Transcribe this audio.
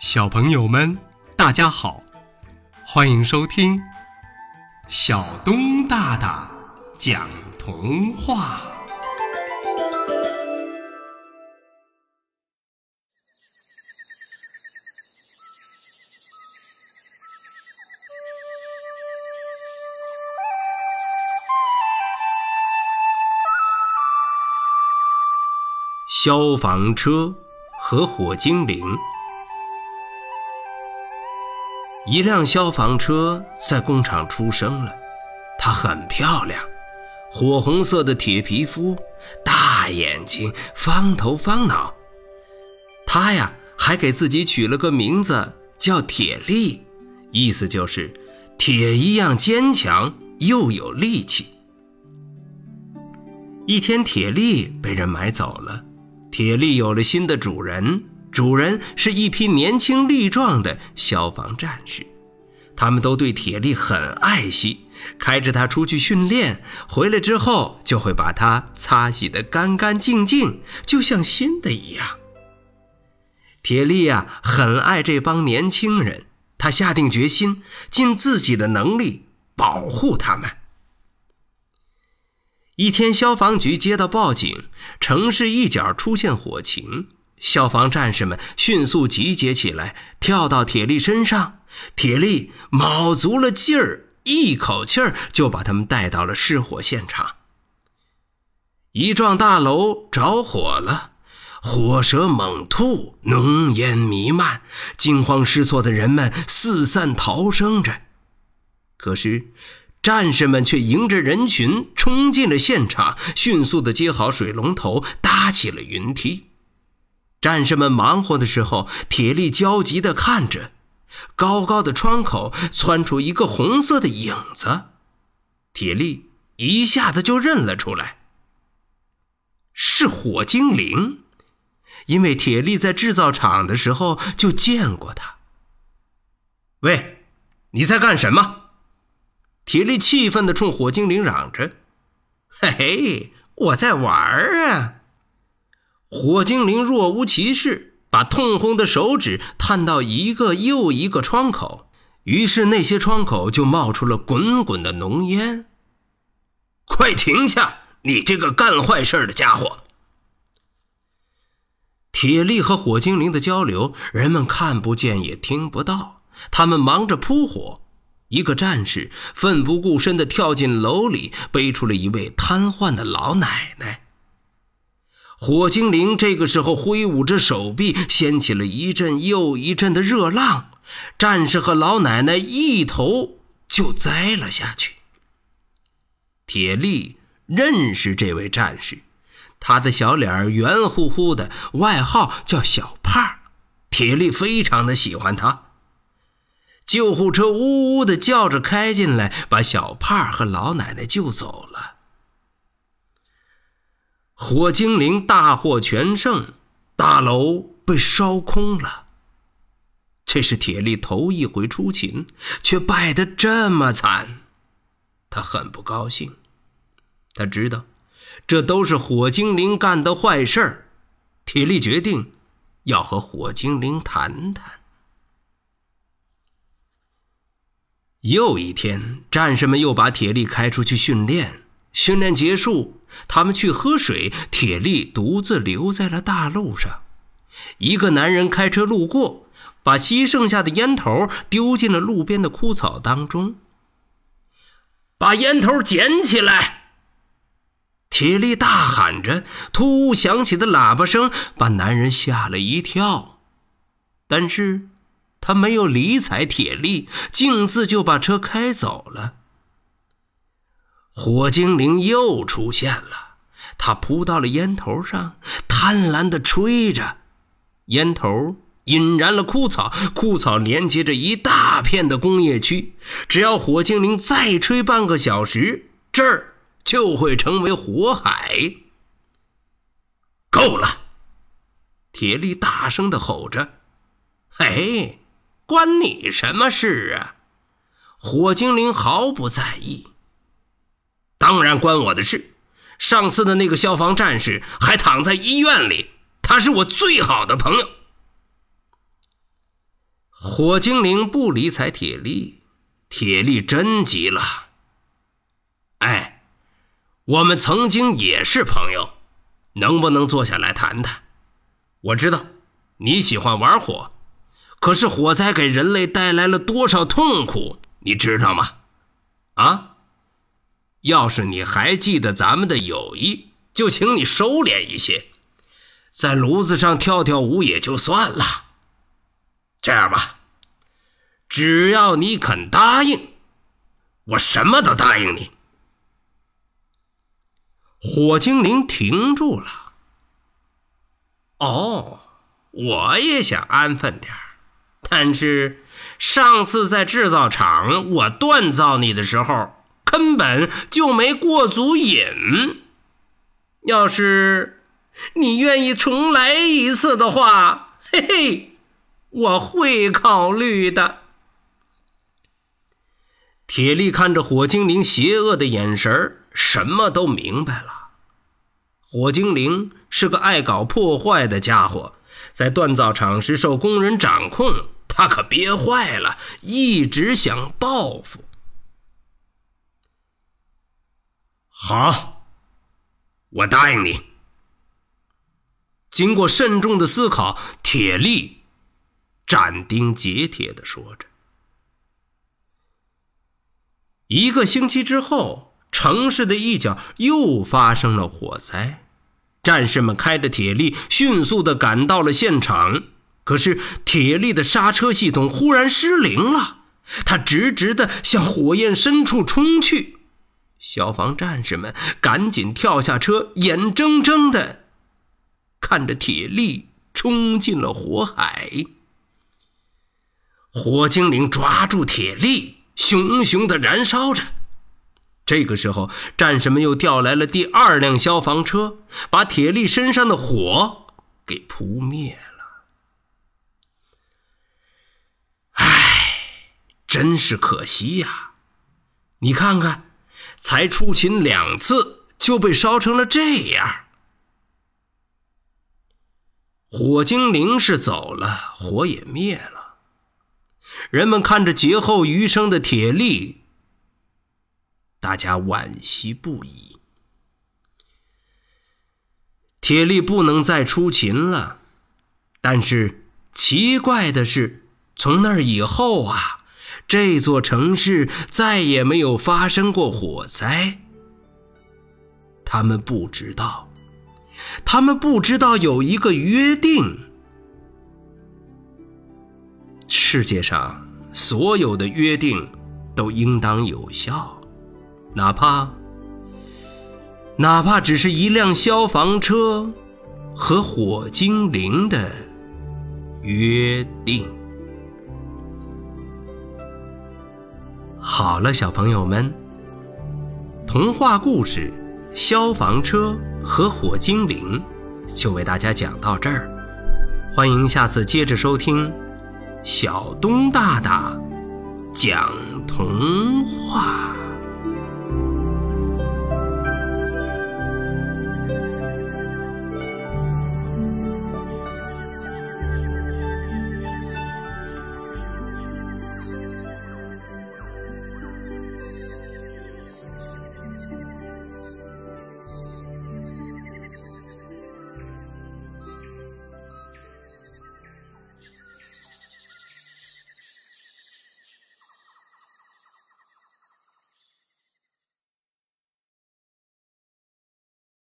小朋友们，大家好，欢迎收听小东大大讲童话。消防车和火精灵。一辆消防车在工厂出生了，它很漂亮，火红色的铁皮肤，大眼睛，方头方脑。它呀，还给自己取了个名字，叫铁力，意思就是铁一样坚强又有力气。一天，铁力被人买走了，铁力有了新的主人。主人是一批年轻力壮的消防战士，他们都对铁力很爱惜，开着它出去训练，回来之后就会把它擦洗得干干净净，就像新的一样。铁力呀，很爱这帮年轻人，他下定决心，尽自己的能力保护他们。一天，消防局接到报警，城市一角出现火情。消防战士们迅速集结起来，跳到铁力身上。铁力卯足了劲儿，一口气儿就把他们带到了失火现场。一幢大楼着火了，火舌猛吐，浓烟弥漫，惊慌失措的人们四散逃生着。可是，战士们却迎着人群冲进了现场，迅速地接好水龙头，搭起了云梯。战士们忙活的时候，铁力焦急地看着，高高的窗口窜出一个红色的影子，铁力一下子就认了出来，是火精灵，因为铁力在制造厂的时候就见过他。喂，你在干什么？铁力气愤地冲火精灵嚷着：“嘿嘿，我在玩儿啊！”火精灵若无其事，把通红的手指探到一个又一个窗口，于是那些窗口就冒出了滚滚的浓烟。快停下！你这个干坏事的家伙！铁力和火精灵的交流，人们看不见也听不到。他们忙着扑火。一个战士奋不顾身地跳进楼里，背出了一位瘫痪的老奶奶。火精灵这个时候挥舞着手臂，掀起了一阵又一阵的热浪，战士和老奶奶一头就栽了下去。铁力认识这位战士，他的小脸圆乎乎的，外号叫小胖。铁力非常的喜欢他。救护车呜呜的叫着开进来，把小胖和老奶奶救走了。火精灵大获全胜，大楼被烧空了。这是铁力头一回出勤，却败得这么惨，他很不高兴。他知道，这都是火精灵干的坏事。铁力决定要和火精灵谈谈。又一天，战士们又把铁力开出去训练。训练结束，他们去喝水。铁力独自留在了大路上。一个男人开车路过，把吸剩下的烟头丢进了路边的枯草当中。把烟头捡起来！铁力大喊着。突兀响起的喇叭声把男人吓了一跳，但是他没有理睬铁力，径自就把车开走了。火精灵又出现了，他扑到了烟头上，贪婪地吹着，烟头引燃了枯草，枯草连接着一大片的工业区。只要火精灵再吹半个小时，这儿就会成为火海。够了！铁力大声地吼着：“嘿，关你什么事啊？”火精灵毫不在意。当然关我的事。上次的那个消防战士还躺在医院里，他是我最好的朋友。火精灵不理睬铁力，铁力真急了。哎，我们曾经也是朋友，能不能坐下来谈谈？我知道你喜欢玩火，可是火灾给人类带来了多少痛苦，你知道吗？啊！要是你还记得咱们的友谊，就请你收敛一些，在炉子上跳跳舞也就算了。这样吧，只要你肯答应，我什么都答应你。火精灵停住了。哦，我也想安分点但是上次在制造厂我锻造你的时候，根本就没过足瘾。要是你愿意重来一次的话，嘿嘿。我会考虑的。铁力看着火精灵邪恶的眼神什么都明白了。火精灵是个爱搞破坏的家伙，在锻造厂时受工人掌控，他可憋坏了，一直想报复。好，我答应你。经过慎重的思考，铁力。斩钉截铁地说着。一个星期之后，城市的一角又发生了火灾，战士们开着铁力迅速的赶到了现场。可是铁力的刹车系统忽然失灵了，他直直地向火焰深处冲去。消防战士们赶紧跳下车，眼睁睁的看着铁力冲进了火海。火精灵抓住铁力，熊熊的燃烧着。这个时候，战士们又调来了第二辆消防车，把铁力身上的火给扑灭了。唉，真是可惜呀！你看看，才出勤两次就被烧成了这样。火精灵是走了，火也灭了。人们看着劫后余生的铁力，大家惋惜不已。铁力不能再出勤了，但是奇怪的是，从那以后啊，这座城市再也没有发生过火灾。他们不知道，他们不知道有一个约定。世界上所有的约定都应当有效，哪怕哪怕只是一辆消防车和火精灵的约定。好了，小朋友们，童话故事《消防车和火精灵》就为大家讲到这儿，欢迎下次接着收听。小东大大讲童话。